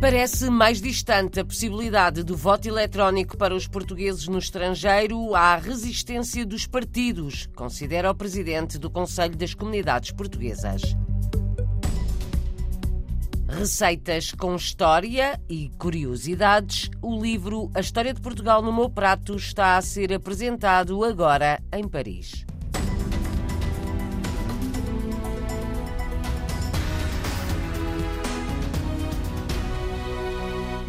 Parece mais distante a possibilidade do voto eletrónico para os portugueses no estrangeiro à resistência dos partidos, considera o presidente do Conselho das Comunidades Portuguesas. Receitas com história e curiosidades, o livro A História de Portugal no Meu Prato está a ser apresentado agora em Paris.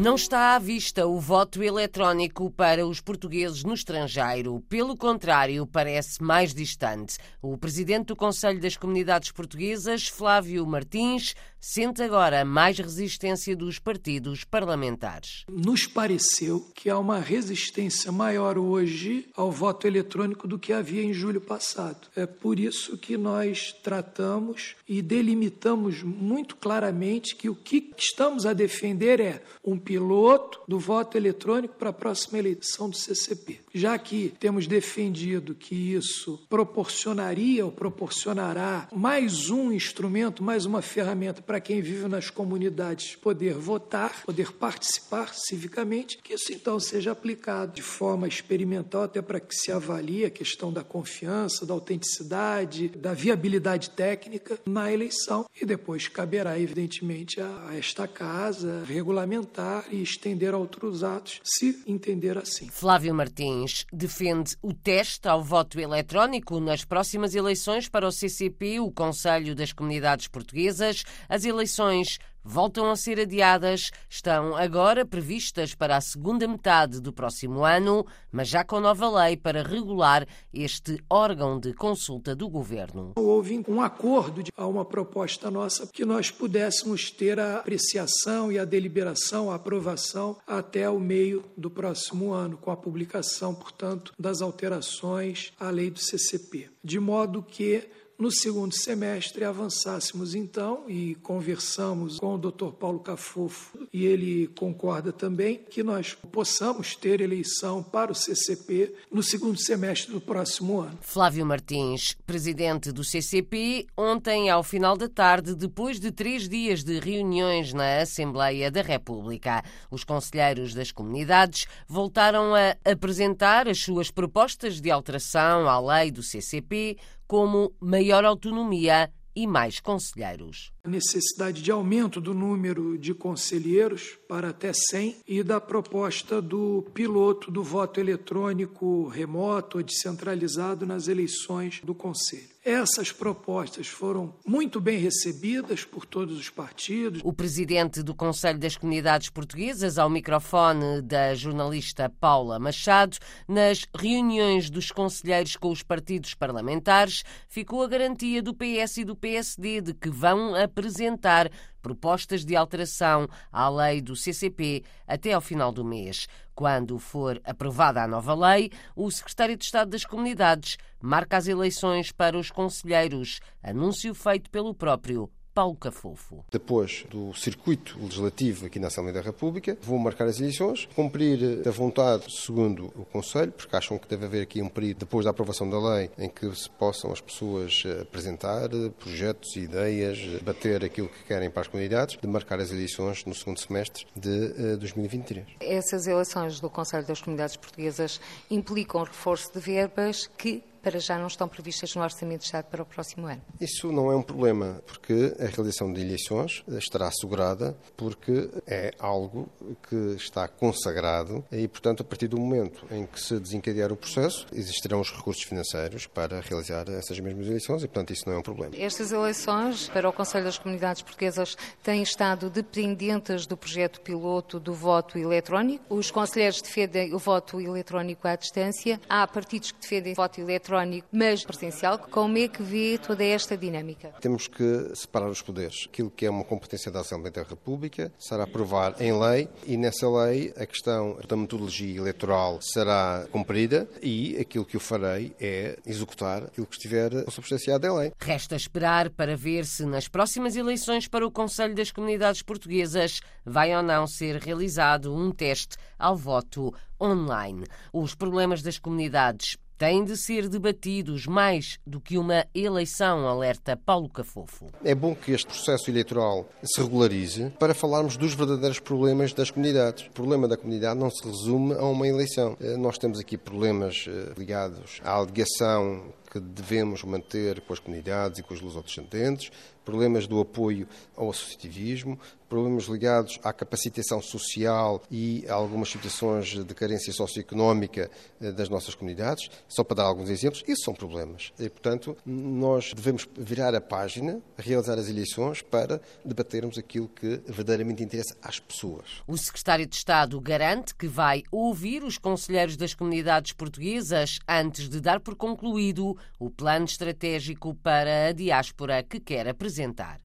Não está à vista o voto eletrónico para os portugueses no estrangeiro. Pelo contrário, parece mais distante. O presidente do Conselho das Comunidades Portuguesas, Flávio Martins, sente agora mais resistência dos partidos parlamentares. Nos pareceu que há uma resistência maior hoje ao voto eletrônico do que havia em julho passado. É por isso que nós tratamos e delimitamos muito claramente que o que estamos a defender é um piloto do voto eletrônico para a próxima eleição do CCP. Já que temos defendido que isso proporcionaria ou proporcionará mais um instrumento, mais uma ferramenta para quem vive nas comunidades poder votar, poder participar civicamente, que isso então seja aplicado de forma experimental até para que se avalie a questão da confiança, da autenticidade, da viabilidade técnica na eleição e depois caberá evidentemente a esta casa regulamentar e estender a outros atos, se entender assim. Flávio Martins defende o teste ao voto eletrónico nas próximas eleições para o CCP, o Conselho das Comunidades Portuguesas. As eleições voltam a ser adiadas, estão agora previstas para a segunda metade do próximo ano, mas já com nova lei para regular este órgão de consulta do governo. Houve um acordo a uma proposta nossa que nós pudéssemos ter a apreciação e a deliberação, a aprovação até o meio do próximo ano, com a publicação, portanto, das alterações à lei do CCP. De modo que no segundo semestre, avançássemos então e conversamos com o Dr. Paulo Cafofo e ele concorda também que nós possamos ter eleição para o CCP no segundo semestre do próximo ano. Flávio Martins, presidente do CCP, ontem ao final da tarde, depois de três dias de reuniões na Assembleia da República, os conselheiros das comunidades voltaram a apresentar as suas propostas de alteração à lei do CCP como maior autonomia e mais conselheiros. A necessidade de aumento do número de conselheiros para até 100 e da proposta do piloto do voto eletrônico remoto ou descentralizado nas eleições do Conselho. Essas propostas foram muito bem recebidas por todos os partidos. O presidente do Conselho das Comunidades Portuguesas, ao microfone da jornalista Paula Machado, nas reuniões dos conselheiros com os partidos parlamentares, ficou a garantia do PS e do PSD de que vão apresentar propostas de alteração à lei do CCP até ao final do mês. Quando for aprovada a nova lei, o secretário de Estado das Comunidades marca as eleições para os conselheiros, anúncio feito pelo próprio Paulo Cafofo. Depois do circuito legislativo aqui na Assembleia da República, vou marcar as eleições, cumprir a vontade segundo o Conselho, porque acham que deve haver aqui um período depois da aprovação da lei em que se possam as pessoas apresentar projetos e ideias, bater aquilo que querem para as comunidades, de marcar as eleições no segundo semestre de 2023. Eh, Essas eleições do Conselho das Comunidades Portuguesas implicam reforço de verbas que para já não estão previstas no Orçamento de Estado para o próximo ano? Isso não é um problema, porque a realização de eleições estará assegurada, porque é algo que está consagrado e, portanto, a partir do momento em que se desencadear o processo, existirão os recursos financeiros para realizar essas mesmas eleições e, portanto, isso não é um problema. Estas eleições para o Conselho das Comunidades Portuguesas têm estado dependentes do projeto piloto do voto eletrónico. Os conselheiros defendem o voto eletrónico à distância. Há partidos que defendem o voto eletrónico eletrónico, mas presencial. Como é que vê toda esta dinâmica? Temos que separar os poderes. Aquilo que é uma competência da Assembleia da República será aprovar em lei e nessa lei a questão da metodologia eleitoral será cumprida e aquilo que eu farei é executar aquilo que estiver substanciado em lei. Resta esperar para ver se nas próximas eleições para o Conselho das Comunidades Portuguesas vai ou não ser realizado um teste ao voto online. Os problemas das comunidades têm de ser debatidos mais do que uma eleição, alerta Paulo Cafofo. É bom que este processo eleitoral se regularize para falarmos dos verdadeiros problemas das comunidades. O problema da comunidade não se resume a uma eleição. Eh, nós temos aqui problemas eh, ligados à alegação que devemos manter com as comunidades e com os lusodescendentes, problemas do apoio ao associativismo, problemas ligados à capacitação social e a algumas situações de carência socioeconómica eh, das nossas comunidades, só para dar alguns exemplos, isso são problemas. E, portanto, nós devemos virar a página, realizar as eleições para debatermos aquilo que verdadeiramente interessa às pessoas. O secretário de Estado garante que vai ouvir os conselheiros das comunidades portuguesas antes de dar por concluído o plano estratégico para a diáspora que quer apresentar.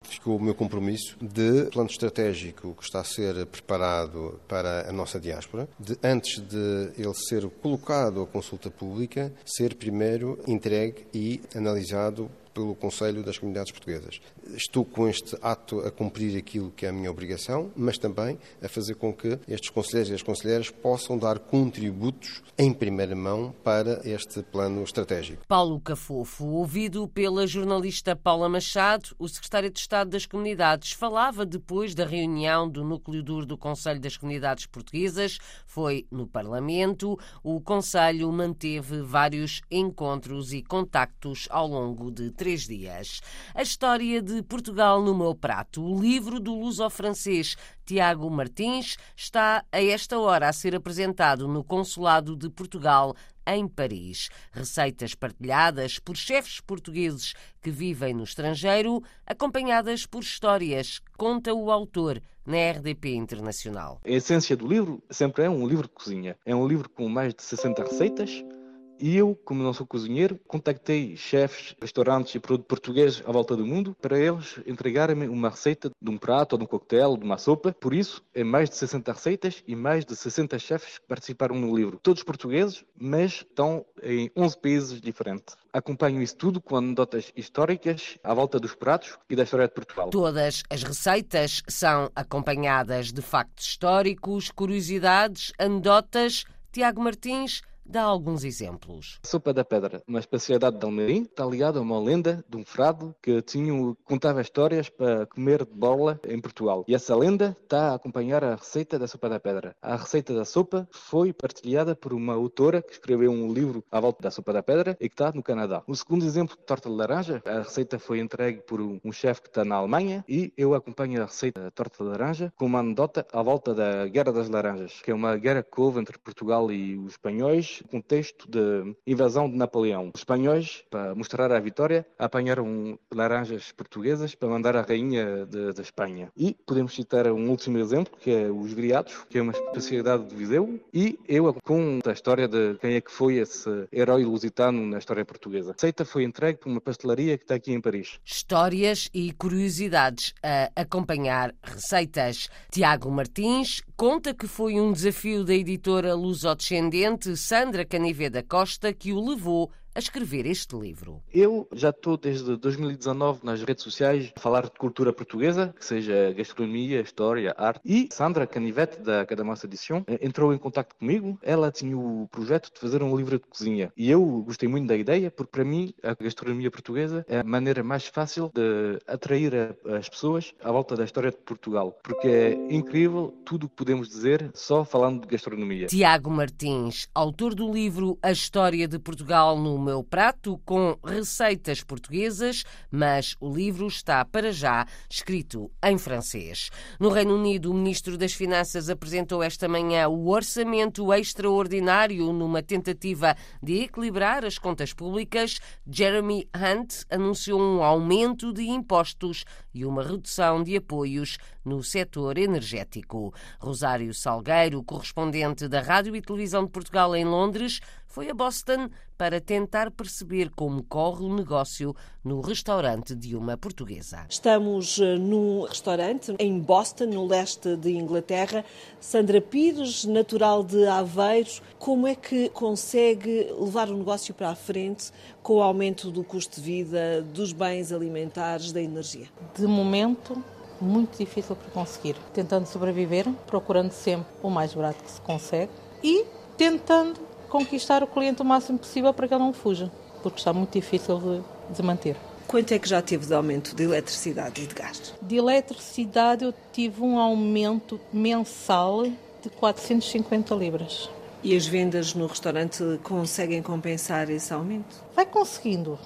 Ficou o meu compromisso de plano estratégico que está a ser preparado para a nossa diáspora, de antes de ele ser colocado à consulta pública, ser primeiro entregue e analisado pelo Conselho das Comunidades Portuguesas. Estou com este ato a cumprir aquilo que é a minha obrigação, mas também a fazer com que estes conselheiros e as conselheiras possam dar contributos em primeira mão para este plano estratégico. Paulo Cafofo, ouvido pela jornalista Paula Machado, o secretário de Estado das Comunidades, falava depois da reunião do núcleo duro do Conselho das Comunidades Portuguesas. Foi no Parlamento. O Conselho manteve vários encontros e contactos ao longo de três dias. A história de Portugal no meu prato, o livro do luso-francês Tiago Martins, está a esta hora a ser apresentado no Consulado de Portugal em Paris. Receitas partilhadas por chefes portugueses que vivem no estrangeiro, acompanhadas por histórias, conta o autor na RDP Internacional. A essência do livro sempre é um livro de cozinha. É um livro com mais de 60 receitas e eu, como não sou cozinheiro, contactei chefes, restaurantes e produtos portugueses à volta do mundo para eles entregarem-me uma receita de um prato, ou de um coquetel, de uma sopa. Por isso, é mais de 60 receitas e mais de 60 chefes que participaram no livro. Todos portugueses, mas estão em 11 países diferentes. Acompanho isso tudo com anedotas históricas à volta dos pratos e da história de Portugal. Todas as receitas são acompanhadas de factos históricos, curiosidades, anedotas. Tiago Martins Dá alguns exemplos. Sopa da pedra, uma especialidade de Almeirim, está ligada a uma lenda de um frade que tinha, contava histórias para comer de borla em Portugal. E essa lenda está a acompanhar a receita da sopa da pedra. A receita da sopa foi partilhada por uma autora que escreveu um livro à volta da sopa da pedra e que está no Canadá. O segundo exemplo, torta de laranja, a receita foi entregue por um chefe que está na Alemanha e eu acompanho a receita da torta de laranja com uma anedota à volta da Guerra das Laranjas, que é uma guerra que houve entre Portugal e os espanhóis contexto de invasão de Napoleão. Os espanhóis, para mostrar a vitória, apanharam laranjas portuguesas para mandar à rainha da Espanha. E podemos citar um último exemplo, que é os griados, que é uma especialidade de Viseu, e eu conto a história de quem é que foi esse herói lusitano na história portuguesa. A receita foi entregue por uma pastelaria que está aqui em Paris. Histórias e curiosidades a acompanhar receitas. Tiago Martins conta que foi um desafio da editora lusodescendente Sandra Caniveda Costa que o levou a escrever este livro? Eu já estou desde 2019 nas redes sociais a falar de cultura portuguesa, que seja gastronomia, história, arte. E Sandra Canivete, da Cadamossa Edição, eh, entrou em contato comigo. Ela tinha o projeto de fazer um livro de cozinha. E eu gostei muito da ideia, porque para mim a gastronomia portuguesa é a maneira mais fácil de atrair as pessoas à volta da história de Portugal. Porque é incrível tudo o que podemos dizer só falando de gastronomia. Tiago Martins, autor do livro A História de Portugal no meu prato com receitas portuguesas, mas o livro está para já escrito em francês. No Reino Unido, o ministro das Finanças apresentou esta manhã o orçamento extraordinário numa tentativa de equilibrar as contas públicas. Jeremy Hunt anunciou um aumento de impostos e uma redução de apoios no setor energético. Rosário Salgueiro, correspondente da Rádio e Televisão de Portugal em Londres, foi a Boston para tentar perceber como corre o negócio no restaurante de uma portuguesa. Estamos eh, num restaurante em Boston, no leste de Inglaterra. Sandra Pires, natural de Aveiros, como é que consegue levar o negócio para a frente com o aumento do custo de vida, dos bens alimentares, da energia? De momento, muito difícil para conseguir. Tentando sobreviver, procurando sempre o mais barato que se consegue e tentando conquistar o cliente o máximo possível para que ele não fuja, porque está muito difícil de, de manter. Quanto é que já teve de aumento de eletricidade e de gás? De eletricidade eu tive um aumento mensal de 450 libras. E as vendas no restaurante conseguem compensar esse aumento? Vai conseguindo.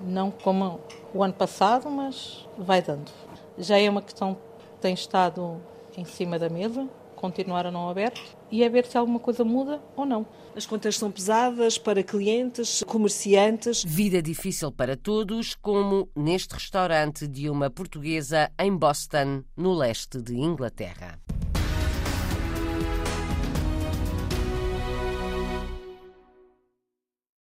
Não como o ano passado, mas vai dando. Já é uma questão que tem estado em cima da mesa, continuar a não aberto e é ver se alguma coisa muda ou não. As contas são pesadas para clientes, comerciantes. Vida difícil para todos, como neste restaurante de uma portuguesa em Boston, no leste de Inglaterra.